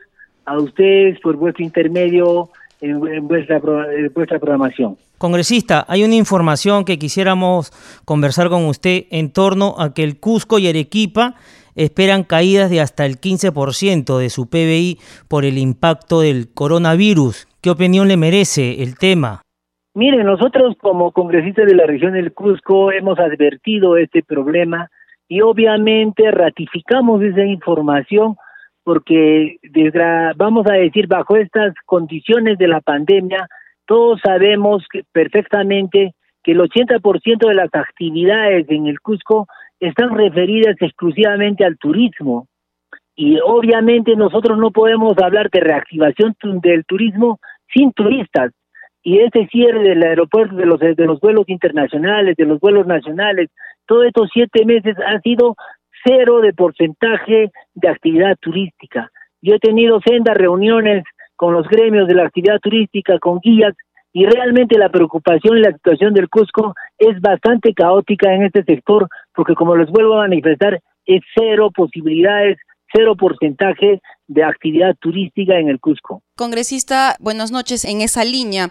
a ustedes por vuestro intermedio en, vuestra, en vuestra programación. Congresista, hay una información que quisiéramos conversar con usted en torno a que el Cusco y Arequipa esperan caídas de hasta el 15% de su PBI por el impacto del coronavirus. ¿Qué opinión le merece el tema? Mire, nosotros como congresistas de la región del Cusco hemos advertido este problema y obviamente ratificamos esa información porque vamos a decir bajo estas condiciones de la pandemia todos sabemos perfectamente que el 80% de las actividades en el Cusco están referidas exclusivamente al turismo. Y obviamente nosotros no podemos hablar de reactivación del turismo sin turistas. Y este cierre del aeropuerto, de los, de los vuelos internacionales, de los vuelos nacionales, todos estos siete meses han sido cero de porcentaje de actividad turística. Yo he tenido sendas reuniones con los gremios de la actividad turística, con guías, y realmente la preocupación y la situación del Cusco es bastante caótica en este sector, porque como les vuelvo a manifestar, es cero posibilidades, cero porcentaje de actividad turística en el Cusco. Congresista, buenas noches. En esa línea,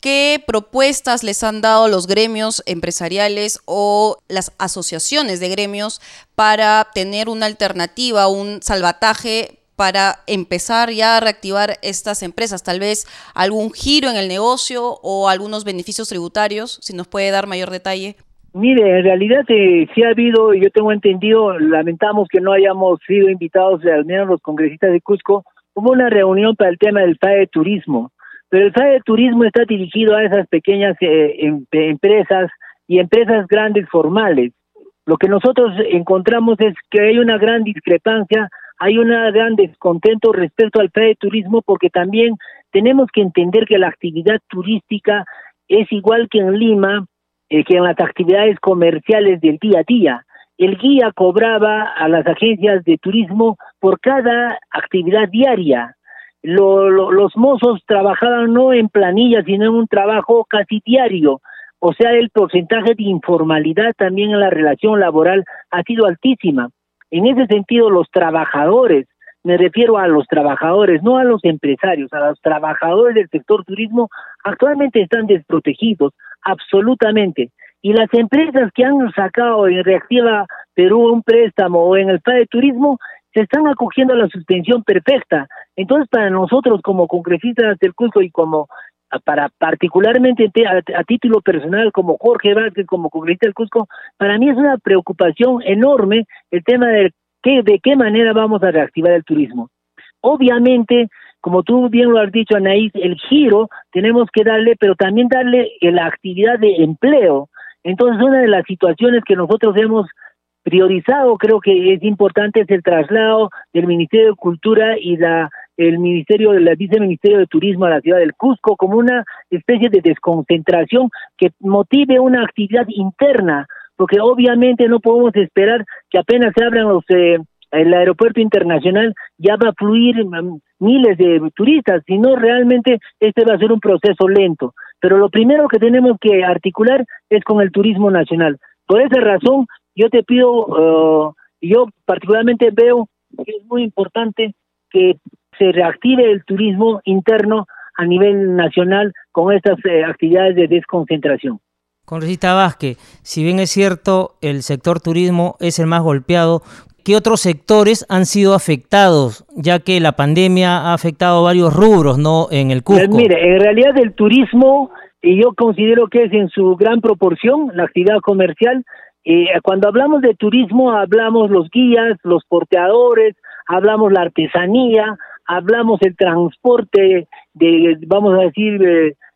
¿Qué propuestas les han dado los gremios empresariales o las asociaciones de gremios para tener una alternativa, un salvataje para empezar ya a reactivar estas empresas? Tal vez algún giro en el negocio o algunos beneficios tributarios, si nos puede dar mayor detalle. Mire, en realidad eh, sí ha habido, yo tengo entendido, lamentamos que no hayamos sido invitados, al menos los congresistas de Cusco, hubo una reunión para el tema del FAE de turismo, pero el FAE de turismo está dirigido a esas pequeñas eh, em, empresas y empresas grandes formales. Lo que nosotros encontramos es que hay una gran discrepancia hay un gran descontento respecto al FAE de turismo porque también tenemos que entender que la actividad turística es igual que en Lima, eh, que en las actividades comerciales del día a día. El guía cobraba a las agencias de turismo por cada actividad diaria. los mozos trabajaban no en planillas, sino en un trabajo casi diario. O sea, el porcentaje de informalidad también en la relación laboral ha sido altísima. En ese sentido, los trabajadores, me refiero a los trabajadores, no a los empresarios, a los trabajadores del sector turismo, actualmente están desprotegidos, absolutamente. Y las empresas que han sacado en Reactiva Perú un préstamo o en el de Turismo, se están acogiendo a la suspensión perfecta. Entonces, para nosotros como congresistas del Cusco y como para particularmente a, título personal como Jorge Vázquez, como congresista del Cusco, para mí es una preocupación enorme el tema de qué, de qué manera vamos a reactivar el turismo. Obviamente, como tú bien lo has dicho, Anaís, el giro tenemos que darle, pero también darle la actividad de empleo. Entonces, una de las situaciones que nosotros hemos priorizado, creo que es importante, es el traslado del Ministerio de Cultura y la el Ministerio del Viceministerio de Turismo a la ciudad del Cusco como una especie de desconcentración que motive una actividad interna, porque obviamente no podemos esperar que apenas se abran los eh, el aeropuerto internacional ya va a fluir mm, miles de turistas, sino realmente este va a ser un proceso lento. Pero lo primero que tenemos que articular es con el turismo nacional. Por esa razón, yo te pido, uh, yo particularmente veo que es muy importante que se reactive el turismo interno a nivel nacional con estas eh, actividades de desconcentración. Congresista Vázquez, si bien es cierto, el sector turismo es el más golpeado, ¿qué otros sectores han sido afectados, ya que la pandemia ha afectado varios rubros no en el Cusco? Pues mire, en realidad el turismo, y yo considero que es en su gran proporción la actividad comercial, eh, cuando hablamos de turismo hablamos los guías, los porteadores, hablamos la artesanía, hablamos el transporte de, vamos a decir,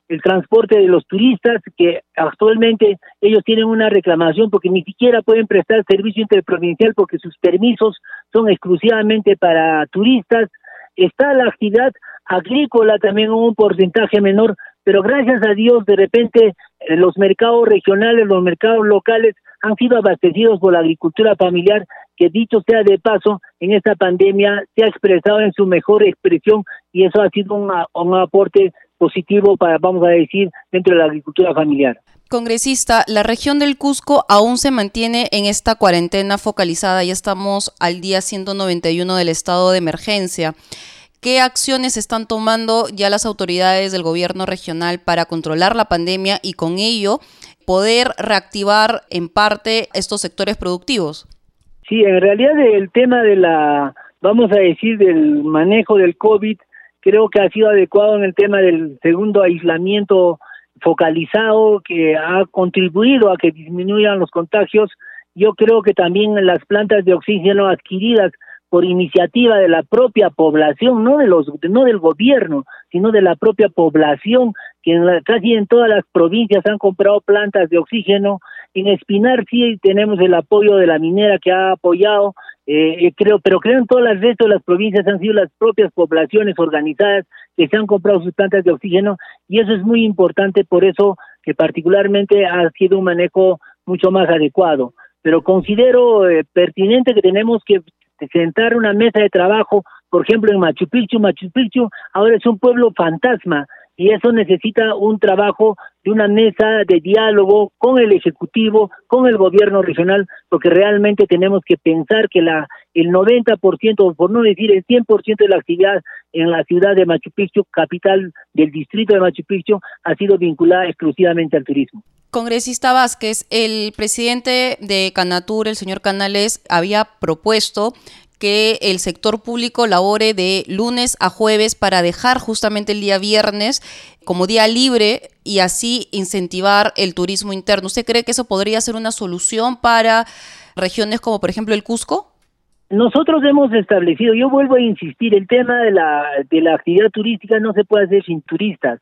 el transporte de los turistas, que actualmente ellos tienen una reclamación porque ni siquiera pueden prestar servicio interprovincial porque sus permisos son exclusivamente para turistas. Está la actividad agrícola también un porcentaje menor, pero gracias a Dios de repente eh, los mercados regionales, los mercados locales han sido abastecidos por la agricultura familiar que dicho sea de paso, en esta pandemia se ha expresado en su mejor expresión y eso ha sido un aporte positivo para, vamos a decir, dentro de la agricultura familiar. Congresista, la región del Cusco aún se mantiene en esta cuarentena focalizada, ya estamos al día 191 del estado de emergencia. ¿Qué acciones están tomando ya las autoridades del gobierno regional para controlar la pandemia y con ello poder reactivar en parte estos sectores productivos? Sí, en realidad el tema de la, vamos a decir, del manejo del COVID, creo que ha sido adecuado en el tema del segundo aislamiento focalizado que ha contribuido a que disminuyan los contagios. Yo creo que también las plantas de oxígeno adquiridas por iniciativa de la propia población, no de los no del gobierno, sino de la propia población que casi en todas las provincias han comprado plantas de oxígeno en Espinar sí tenemos el apoyo de la minera que ha apoyado, eh, creo, pero creo en todas las restos de las provincias han sido las propias poblaciones organizadas que se han comprado sus plantas de oxígeno y eso es muy importante, por eso que particularmente ha sido un manejo mucho más adecuado. Pero considero eh, pertinente que tenemos que sentar una mesa de trabajo, por ejemplo en Machu Picchu, Machu Picchu ahora es un pueblo fantasma, y eso necesita un trabajo de una mesa de diálogo con el ejecutivo, con el gobierno regional, porque realmente tenemos que pensar que la el 90%, por no decir el 100% de la actividad en la ciudad de Machu Picchu, capital del distrito de Machu Picchu, ha sido vinculada exclusivamente al turismo. Congresista Vázquez, el presidente de Canatur, el señor Canales, había propuesto que el sector público labore de lunes a jueves para dejar justamente el día viernes como día libre y así incentivar el turismo interno. ¿Usted cree que eso podría ser una solución para regiones como por ejemplo el Cusco? Nosotros hemos establecido, yo vuelvo a insistir, el tema de la, de la actividad turística no se puede hacer sin turistas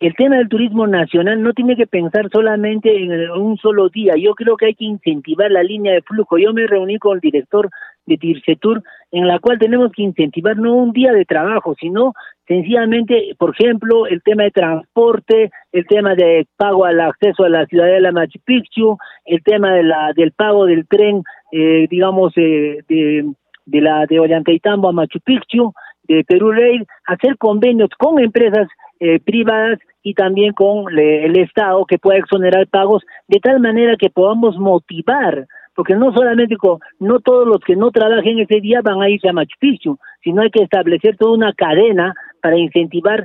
el tema del turismo nacional no tiene que pensar solamente en un solo día. Yo creo que hay que incentivar la línea de flujo. Yo me reuní con el director de Dircetur, en la cual tenemos que incentivar no un día de trabajo, sino sencillamente, por ejemplo, el tema de transporte, el tema de pago al acceso a la ciudadela Machu Picchu, el tema de la, del pago del tren, eh, digamos, eh, de, de la de Ollantaytambo a Machu Picchu, de Perú Rail, hacer convenios con empresas eh, privadas y también con el Estado que pueda exonerar pagos de tal manera que podamos motivar porque no solamente con, no todos los que no trabajen ese día van a irse a Machu Picchu, sino hay que establecer toda una cadena para incentivar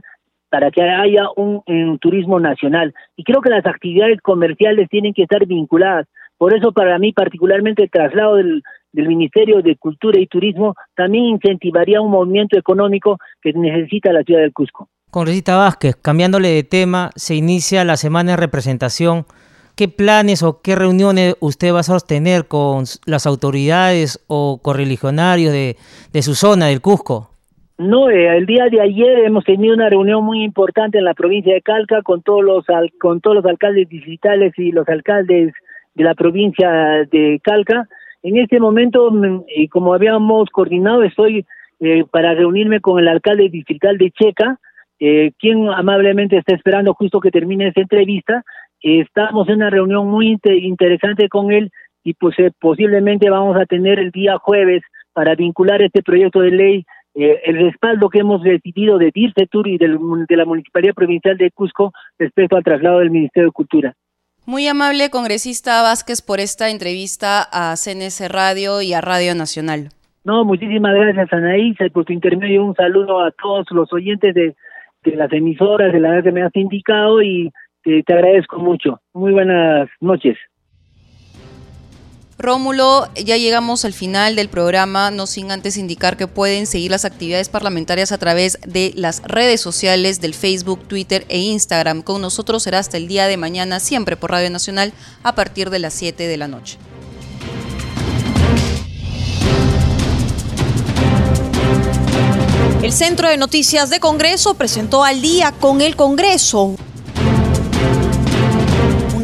para que haya un, turismo nacional. Y creo que las actividades comerciales tienen que estar vinculadas. Por eso para mí particularmente el traslado del, Ministerio de Cultura y Turismo también incentivaría un movimiento económico que necesita la ciudad del Cusco. Congresista Vázquez, cambiándole de tema, se inicia la semana de representación ¿Qué planes o qué reuniones usted va a sostener con las autoridades o correligionarios de, su zona, del Cusco? No, eh, el día de ayer hemos tenido una reunión muy importante en la provincia de Calca con todos los con todos los alcaldes distritales y los alcaldes de la provincia de Calca. En este momento, mm, y como habíamos coordinado, estoy eh, para reunirme con el alcalde distrital de Checa, eh, quien amablemente está esperando justo que termine esta entrevista Estamos en una reunión muy interesante con él y pues eh, posiblemente vamos a tener el día jueves para vincular este proyecto de ley eh, el respaldo que hemos decidido de DIRCETUR y del, de la Municipalidad Provincial de Cusco respecto al traslado del Ministerio de Cultura. Muy amable congresista Vázquez por esta entrevista a CNS Radio y a Radio Nacional. No, muchísimas gracias Anaís por tu intermedio. Un saludo a todos los oyentes de, de las emisoras de la que me has indicado y te, agradezco mucho. Muy buenas noches. Rómulo, ya llegamos al final del programa, no sin antes indicar que pueden seguir las actividades parlamentarias a través de las redes sociales del Facebook, Twitter e Instagram. Con nosotros será hasta el día de mañana, siempre por Radio Nacional, a partir de las 7 de la noche. El Centro de Noticias de Congreso presentó al día con el Congreso